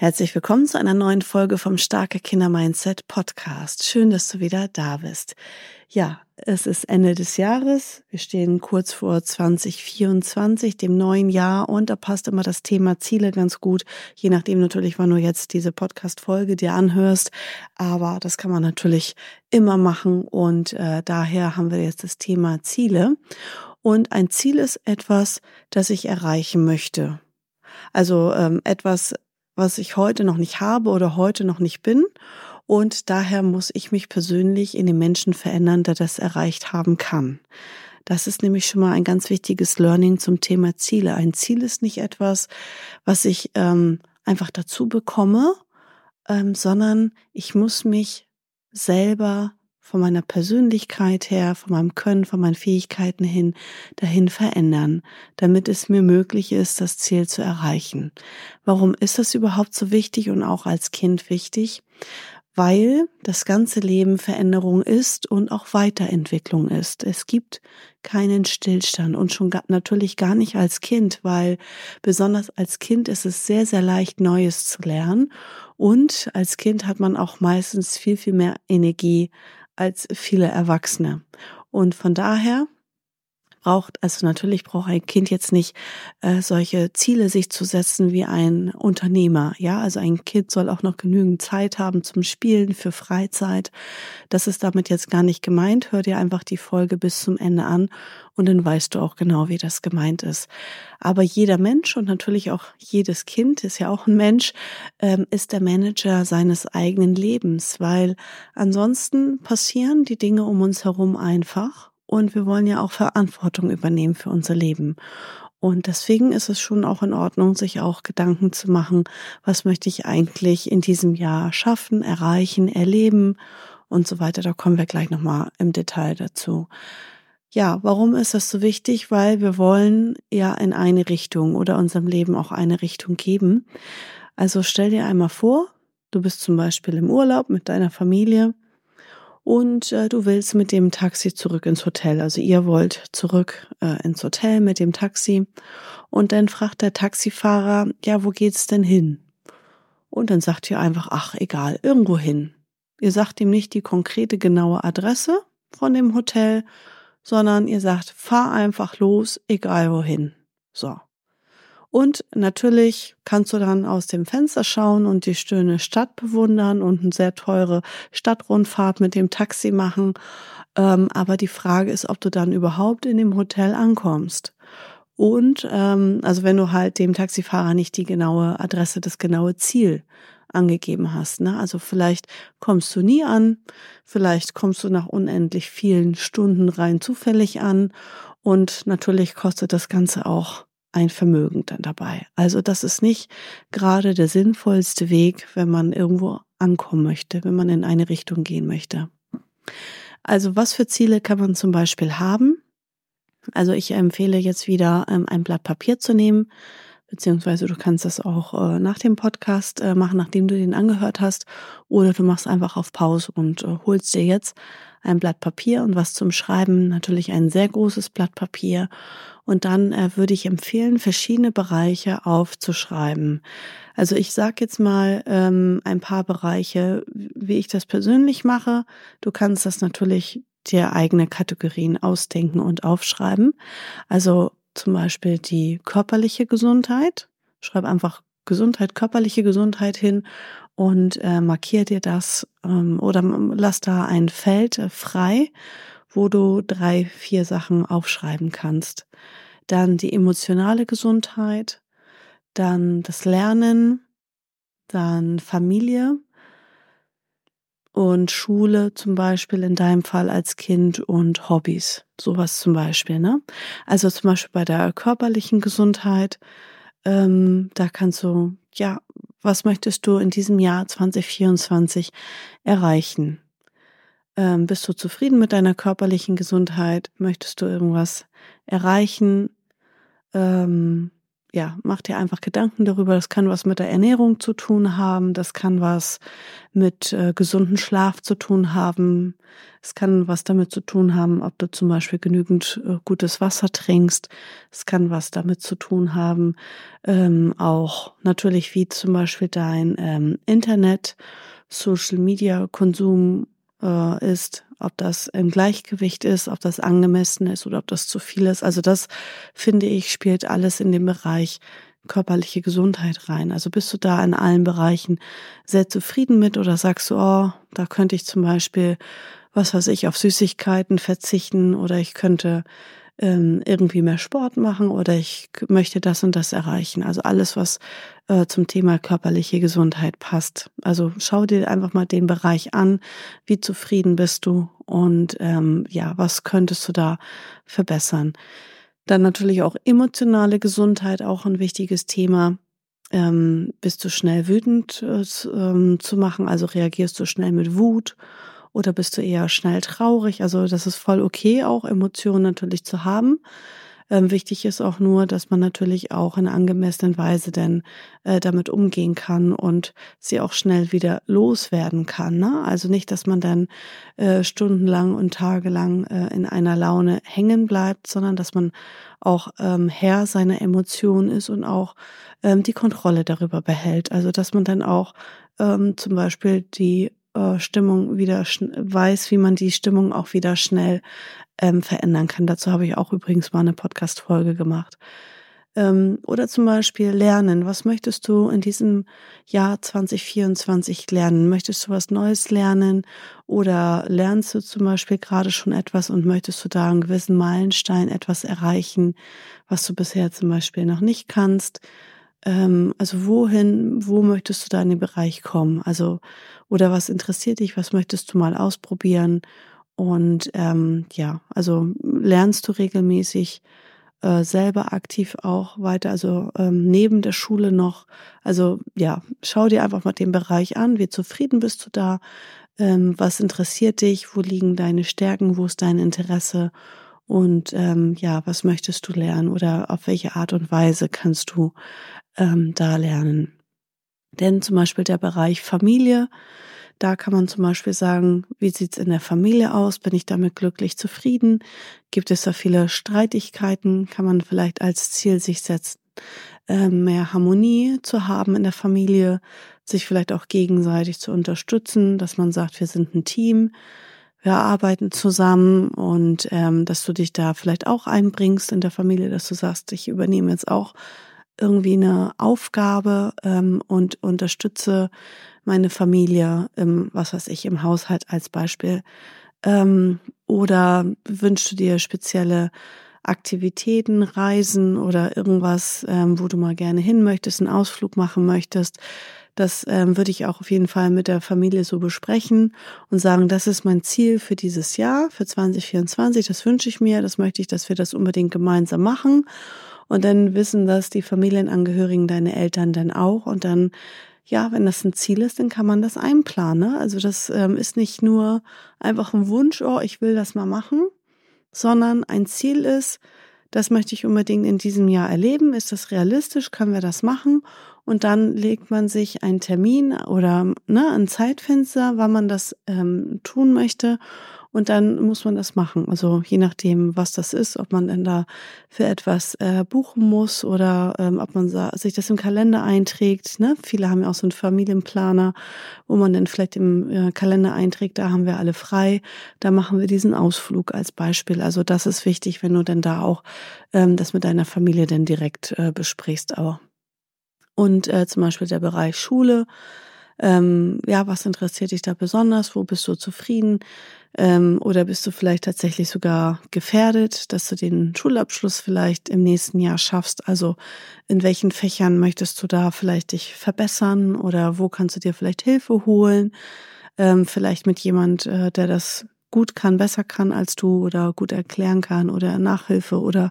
Herzlich willkommen zu einer neuen Folge vom Starke Kinder Mindset Podcast. Schön, dass du wieder da bist. Ja, es ist Ende des Jahres. Wir stehen kurz vor 2024, dem neuen Jahr, und da passt immer das Thema Ziele ganz gut, je nachdem natürlich, wann du jetzt diese Podcast-Folge dir anhörst. Aber das kann man natürlich immer machen und äh, daher haben wir jetzt das Thema Ziele. Und ein Ziel ist etwas, das ich erreichen möchte. Also ähm, etwas, was ich heute noch nicht habe oder heute noch nicht bin. Und daher muss ich mich persönlich in den Menschen verändern, der das erreicht haben kann. Das ist nämlich schon mal ein ganz wichtiges Learning zum Thema Ziele. Ein Ziel ist nicht etwas, was ich ähm, einfach dazu bekomme, ähm, sondern ich muss mich selber von meiner Persönlichkeit her, von meinem Können, von meinen Fähigkeiten hin dahin verändern, damit es mir möglich ist, das Ziel zu erreichen. Warum ist das überhaupt so wichtig und auch als Kind wichtig? Weil das ganze Leben Veränderung ist und auch Weiterentwicklung ist. Es gibt keinen Stillstand und schon natürlich gar nicht als Kind, weil besonders als Kind ist es sehr, sehr leicht, Neues zu lernen. Und als Kind hat man auch meistens viel, viel mehr Energie als viele Erwachsene. Und von daher braucht, also natürlich braucht ein Kind jetzt nicht äh, solche Ziele sich zu setzen wie ein Unternehmer. Ja, also ein Kind soll auch noch genügend Zeit haben zum Spielen, für Freizeit. Das ist damit jetzt gar nicht gemeint. Hör dir einfach die Folge bis zum Ende an und dann weißt du auch genau, wie das gemeint ist. Aber jeder Mensch und natürlich auch jedes Kind ist ja auch ein Mensch, ähm, ist der Manager seines eigenen Lebens, weil ansonsten passieren die Dinge um uns herum einfach und wir wollen ja auch Verantwortung übernehmen für unser Leben. Und deswegen ist es schon auch in Ordnung, sich auch Gedanken zu machen, was möchte ich eigentlich in diesem Jahr schaffen, erreichen, erleben und so weiter. Da kommen wir gleich nochmal im Detail dazu. Ja, warum ist das so wichtig? Weil wir wollen ja in eine Richtung oder unserem Leben auch eine Richtung geben. Also stell dir einmal vor, du bist zum Beispiel im Urlaub mit deiner Familie und äh, du willst mit dem Taxi zurück ins Hotel. Also ihr wollt zurück äh, ins Hotel mit dem Taxi und dann fragt der Taxifahrer, ja, wo geht's denn hin? Und dann sagt ihr einfach, ach, egal, irgendwo hin. Ihr sagt ihm nicht die konkrete genaue Adresse von dem Hotel, sondern ihr sagt, fahr einfach los, egal wohin. So. Und natürlich kannst du dann aus dem Fenster schauen und die schöne Stadt bewundern und eine sehr teure Stadtrundfahrt mit dem Taxi machen. Ähm, aber die Frage ist, ob du dann überhaupt in dem Hotel ankommst. Und ähm, also wenn du halt dem Taxifahrer nicht die genaue Adresse, das genaue Ziel angegeben hast. Ne? Also vielleicht kommst du nie an, vielleicht kommst du nach unendlich vielen Stunden rein zufällig an und natürlich kostet das Ganze auch ein Vermögen dann dabei. Also das ist nicht gerade der sinnvollste Weg, wenn man irgendwo ankommen möchte, wenn man in eine Richtung gehen möchte. Also was für Ziele kann man zum Beispiel haben? Also ich empfehle jetzt wieder ähm, ein Blatt Papier zu nehmen, beziehungsweise du kannst das auch äh, nach dem Podcast äh, machen, nachdem du den angehört hast, oder du machst einfach auf Pause und äh, holst dir jetzt ein Blatt Papier und was zum Schreiben, natürlich ein sehr großes Blatt Papier. Und dann äh, würde ich empfehlen, verschiedene Bereiche aufzuschreiben. Also ich sage jetzt mal ähm, ein paar Bereiche, wie ich das persönlich mache. Du kannst das natürlich dir eigene Kategorien ausdenken und aufschreiben. Also zum Beispiel die körperliche Gesundheit. Schreib einfach Gesundheit, körperliche Gesundheit hin und äh, markier dir das ähm, oder lass da ein Feld äh, frei, wo du drei, vier Sachen aufschreiben kannst. Dann die emotionale Gesundheit, dann das Lernen, dann Familie und Schule zum Beispiel in deinem Fall als Kind und Hobbys, sowas zum Beispiel. Ne? Also zum Beispiel bei der körperlichen Gesundheit, ähm, da kannst du ja Was möchtest du in diesem Jahr 2024 erreichen? Ähm, bist du zufrieden mit deiner körperlichen Gesundheit? Möchtest du irgendwas erreichen? Ähm, ja, mach dir einfach Gedanken darüber. Das kann was mit der Ernährung zu tun haben. Das kann was mit äh, gesunden Schlaf zu tun haben. Es kann was damit zu tun haben, ob du zum Beispiel genügend äh, gutes Wasser trinkst. Es kann was damit zu tun haben, ähm, auch natürlich wie zum Beispiel dein ähm, Internet, Social Media Konsum äh, ist, ob das im Gleichgewicht ist, ob das angemessen ist oder ob das zu viel ist. Also das finde ich spielt alles in den Bereich körperliche Gesundheit rein. Also bist du da in allen Bereichen sehr zufrieden mit oder sagst du, oh, da könnte ich zum Beispiel, was weiß ich, auf Süßigkeiten verzichten oder ich könnte ähm, irgendwie mehr Sport machen oder ich möchte das und das erreichen. Also alles, was äh, zum Thema körperliche Gesundheit passt. Also schau dir einfach mal den Bereich an, wie zufrieden bist du und ähm, ja, was könntest du da verbessern. Dann natürlich auch emotionale Gesundheit, auch ein wichtiges Thema. Ähm, bist du schnell wütend äh, ähm, zu machen, also reagierst du schnell mit Wut oder bist du eher schnell traurig? Also das ist voll okay, auch Emotionen natürlich zu haben. Ähm, wichtig ist auch nur, dass man natürlich auch in angemessenen Weise denn äh, damit umgehen kann und sie auch schnell wieder loswerden kann. Ne? Also nicht, dass man dann äh, stundenlang und tagelang äh, in einer Laune hängen bleibt, sondern dass man auch ähm, Herr seiner Emotionen ist und auch ähm, die Kontrolle darüber behält. Also dass man dann auch ähm, zum Beispiel die äh, Stimmung wieder weiß, wie man die Stimmung auch wieder schnell ähm, verändern kann. Dazu habe ich auch übrigens mal eine Podcast-Folge gemacht. Ähm, oder zum Beispiel lernen. Was möchtest du in diesem Jahr 2024 lernen? Möchtest du was Neues lernen? Oder lernst du zum Beispiel gerade schon etwas und möchtest du da einen gewissen Meilenstein etwas erreichen, was du bisher zum Beispiel noch nicht kannst? Ähm, also wohin, wo möchtest du da in den Bereich kommen? Also, oder was interessiert dich? Was möchtest du mal ausprobieren? Und ähm, ja, also lernst du regelmäßig äh, selber aktiv auch weiter, also ähm, neben der Schule noch. Also ja, schau dir einfach mal den Bereich an. Wie zufrieden bist du da? Ähm, was interessiert dich? Wo liegen deine Stärken? Wo ist dein Interesse? Und ähm, ja, was möchtest du lernen oder auf welche Art und Weise kannst du ähm, da lernen. Denn zum Beispiel der Bereich Familie, da kann man zum Beispiel sagen, wie sieht's in der Familie aus? Bin ich damit glücklich zufrieden? Gibt es da viele Streitigkeiten? Kann man vielleicht als Ziel sich setzen, ähm, mehr Harmonie zu haben in der Familie, sich vielleicht auch gegenseitig zu unterstützen, dass man sagt, wir sind ein Team, wir arbeiten zusammen und ähm, dass du dich da vielleicht auch einbringst in der Familie, dass du sagst, ich übernehme jetzt auch irgendwie eine Aufgabe ähm, und unterstütze meine Familie im, was weiß ich, im Haushalt als Beispiel. Ähm, oder wünschst du dir spezielle Aktivitäten, Reisen oder irgendwas, ähm, wo du mal gerne hin möchtest, einen Ausflug machen möchtest. Das ähm, würde ich auch auf jeden Fall mit der Familie so besprechen und sagen, das ist mein Ziel für dieses Jahr, für 2024. Das wünsche ich mir, das möchte ich, dass wir das unbedingt gemeinsam machen. Und dann wissen das die Familienangehörigen, deine Eltern dann auch. Und dann, ja, wenn das ein Ziel ist, dann kann man das einplanen. Ne? Also das ähm, ist nicht nur einfach ein Wunsch, oh, ich will das mal machen, sondern ein Ziel ist, das möchte ich unbedingt in diesem Jahr erleben. Ist das realistisch? Können wir das machen? Und dann legt man sich einen Termin oder ne, ein Zeitfenster, wann man das ähm, tun möchte. Und dann muss man das machen. Also je nachdem, was das ist, ob man denn da für etwas äh, buchen muss oder ähm, ob man sich das im Kalender einträgt. Ne? Viele haben ja auch so einen Familienplaner, wo man dann vielleicht im äh, Kalender einträgt, da haben wir alle frei. Da machen wir diesen Ausflug als Beispiel. Also das ist wichtig, wenn du denn da auch ähm, das mit deiner Familie dann direkt äh, besprichst. Aber und äh, zum Beispiel der Bereich Schule. Ähm, ja, was interessiert dich da besonders? Wo bist du zufrieden? Ähm, oder bist du vielleicht tatsächlich sogar gefährdet, dass du den Schulabschluss vielleicht im nächsten Jahr schaffst? Also in welchen Fächern möchtest du da vielleicht dich verbessern oder wo kannst du dir vielleicht Hilfe holen? Ähm, vielleicht mit jemand, äh, der das gut kann, besser kann als du oder gut erklären kann oder Nachhilfe oder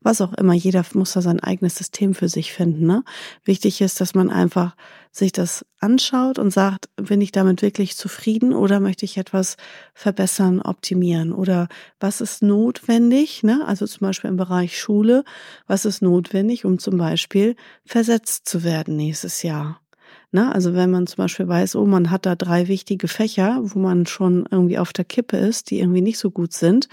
was auch immer. Jeder muss da sein eigenes System für sich finden. Ne? Wichtig ist, dass man einfach sich das anschaut und sagt, bin ich damit wirklich zufrieden oder möchte ich etwas verbessern, optimieren oder was ist notwendig, ne? also zum Beispiel im Bereich Schule, was ist notwendig, um zum Beispiel versetzt zu werden nächstes Jahr. Ne? Also wenn man zum Beispiel weiß, oh, man hat da drei wichtige Fächer, wo man schon irgendwie auf der Kippe ist, die irgendwie nicht so gut sind.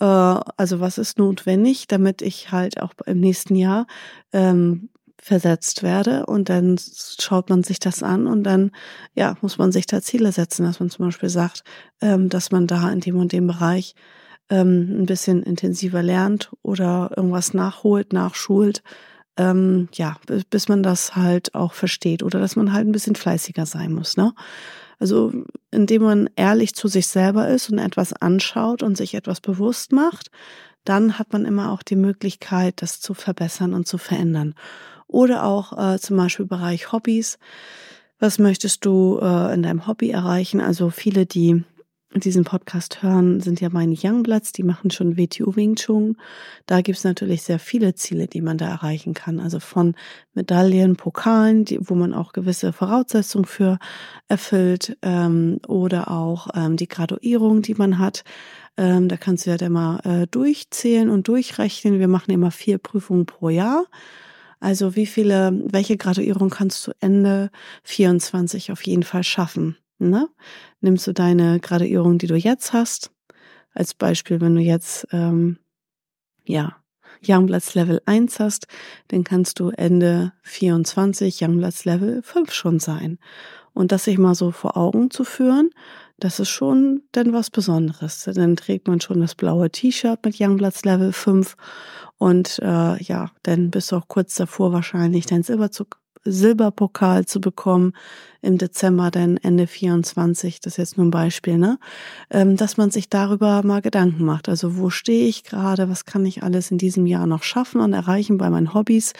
Äh, also was ist notwendig, damit ich halt auch im nächsten Jahr ähm, versetzt werde und dann schaut man sich das an und dann ja muss man sich da Ziele setzen, dass man zum Beispiel sagt, ähm, dass man da in dem und dem Bereich ähm, ein bisschen intensiver lernt oder irgendwas nachholt, nachschult, ähm, ja, bis, man das halt auch versteht oder dass man halt ein bisschen fleißiger sein muss, ne? Also indem man ehrlich zu sich selber ist und etwas anschaut und sich etwas bewusst macht, dann hat man immer auch die Möglichkeit, das zu verbessern und zu verändern. Oder auch äh, zum Beispiel Bereich Hobbys. Was möchtest du äh, in deinem Hobby erreichen? Also viele, die diesen Podcast hören, sind ja meine Youngbloods, die machen schon WTO Wing Chun. Da gibt's natürlich sehr viele Ziele, die man da erreichen kann. Also von Medaillen, Pokalen, die, wo man auch gewisse Voraussetzungen für erfüllt, ähm, oder auch ähm, die Graduierung, die man hat. Ähm, da kannst du ja mal äh, durchzählen und durchrechnen. Wir machen immer vier Prüfungen pro Jahr. Also wie viele, welche Graduierung kannst du Ende 24 auf jeden Fall schaffen? Ne? Nimmst du deine Graduierung, die du jetzt hast, als Beispiel, wenn du jetzt ähm, ja Youngblatts Level 1 hast, dann kannst du Ende 24 Youngblatts Level 5 schon sein. Und das sich mal so vor Augen zu führen, das ist schon dann was Besonderes. Dann trägt man schon das blaue T-Shirt mit Youngblatts Level 5 und äh, ja, dann bist du auch kurz davor wahrscheinlich dein Silberzug Silberpokal zu bekommen im Dezember, denn Ende 24, das ist jetzt nur ein Beispiel, ne? Ähm, dass man sich darüber mal Gedanken macht. Also wo stehe ich gerade, was kann ich alles in diesem Jahr noch schaffen und erreichen bei meinen Hobbys?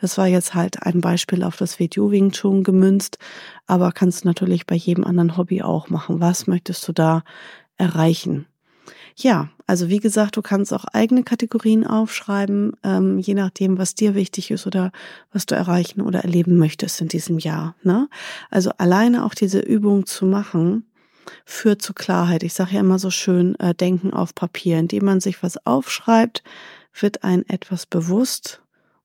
Das war jetzt halt ein Beispiel auf das Video Wing Chun gemünzt, aber kannst du natürlich bei jedem anderen Hobby auch machen. Was möchtest du da erreichen? Ja, also wie gesagt, du kannst auch eigene Kategorien aufschreiben, ähm, je nachdem, was dir wichtig ist oder was du erreichen oder erleben möchtest in diesem Jahr. Ne? Also alleine auch diese Übung zu machen, führt zu Klarheit. Ich sage ja immer so schön, äh, denken auf Papier. Indem man sich was aufschreibt, wird ein etwas bewusst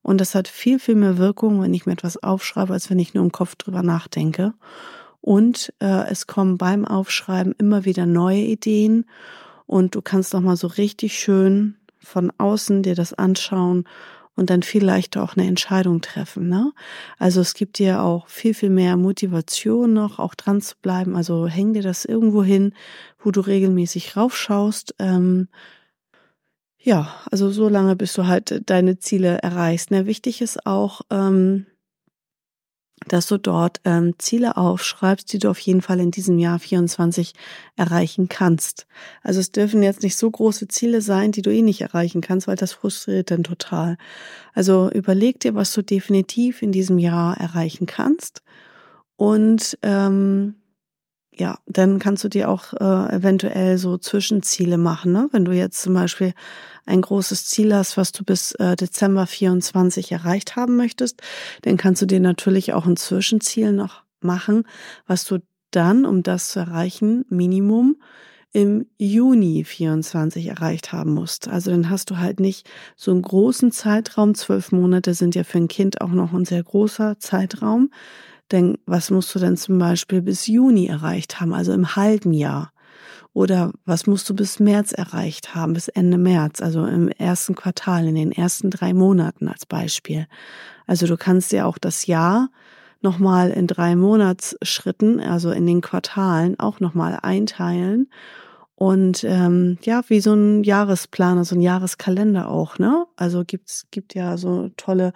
und das hat viel, viel mehr Wirkung, wenn ich mir etwas aufschreibe, als wenn ich nur im Kopf drüber nachdenke. Und äh, es kommen beim Aufschreiben immer wieder neue Ideen und du kannst noch mal so richtig schön von außen dir das anschauen und dann viel leichter auch eine Entscheidung treffen. Ne? Also es gibt dir auch viel, viel mehr Motivation noch, auch dran zu bleiben. Also häng dir das irgendwo hin, wo du regelmäßig raufschaust. Ähm, ja, also so lange, bis du halt deine Ziele erreichst. Ne? Wichtig ist auch, ähm, dass du dort ähm, Ziele aufschreibst, die du auf jeden Fall in diesem Jahr 24 erreichen kannst. Also es dürfen jetzt nicht so große Ziele sein, die du eh nicht erreichen kannst, weil das frustriert dann total. Also überleg dir, was du definitiv in diesem Jahr erreichen kannst und ähm, ja, dann kannst du dir auch äh, eventuell so Zwischenziele machen. Ne? Wenn du jetzt zum Beispiel ein großes Ziel hast, was du bis äh, Dezember 24 erreicht haben möchtest, dann kannst du dir natürlich auch ein Zwischenziel noch machen, was du dann, um das zu erreichen, Minimum im Juni 24 erreicht haben musst. Also dann hast du halt nicht so einen großen Zeitraum. Zwölf Monate sind ja für ein Kind auch noch ein sehr großer Zeitraum. Denn was musst du denn zum Beispiel bis Juni erreicht haben, also im halben Jahr? Oder was musst du bis März erreicht haben, bis Ende März, also im ersten Quartal, in den ersten drei Monaten als Beispiel? Also du kannst ja auch das Jahr nochmal in drei Monatsschritten, also in den Quartalen, auch nochmal einteilen. Und ähm, ja, wie so ein Jahresplan, so ein Jahreskalender auch, ne? Also gibt's gibt ja so tolle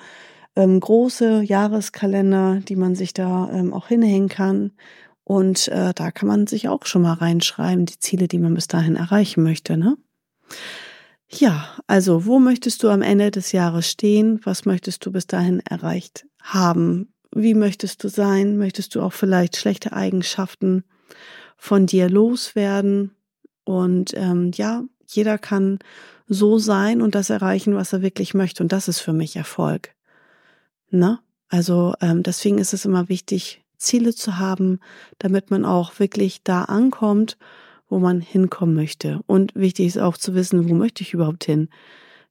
ähm, große Jahreskalender, die man sich da ähm, auch hinhängen kann. Und äh, da kann man sich auch schon mal reinschreiben, die Ziele, die man bis dahin erreichen möchte. Ne? Ja, also wo möchtest du am Ende des Jahres stehen? Was möchtest du bis dahin erreicht haben? Wie möchtest du sein? Möchtest du auch vielleicht schlechte Eigenschaften von dir loswerden? Und ähm, ja, jeder kann so sein und das erreichen, was er wirklich möchte. Und das ist für mich Erfolg. Ne? Also ähm, deswegen ist es immer wichtig, Ziele zu haben, damit man auch wirklich da ankommt, wo man hinkommen möchte. Und wichtig ist auch zu wissen, wo möchte ich überhaupt hin.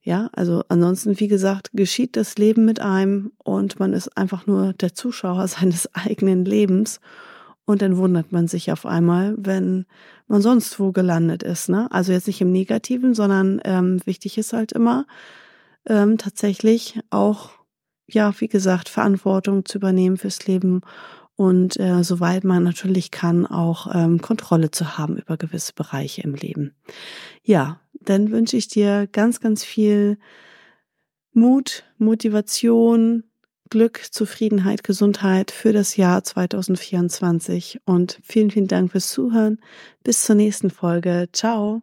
Ja, also ansonsten, wie gesagt, geschieht das Leben mit einem und man ist einfach nur der Zuschauer seines eigenen Lebens. Und dann wundert man sich auf einmal, wenn man sonst wo gelandet ist. Ne? Also jetzt nicht im Negativen, sondern ähm, wichtig ist halt immer ähm, tatsächlich auch, ja, wie gesagt, Verantwortung zu übernehmen fürs Leben und äh, soweit man natürlich kann, auch ähm, Kontrolle zu haben über gewisse Bereiche im Leben. Ja, dann wünsche ich dir ganz, ganz viel Mut, Motivation, Glück, Zufriedenheit, Gesundheit für das Jahr 2024 und vielen, vielen Dank fürs Zuhören. Bis zur nächsten Folge. Ciao.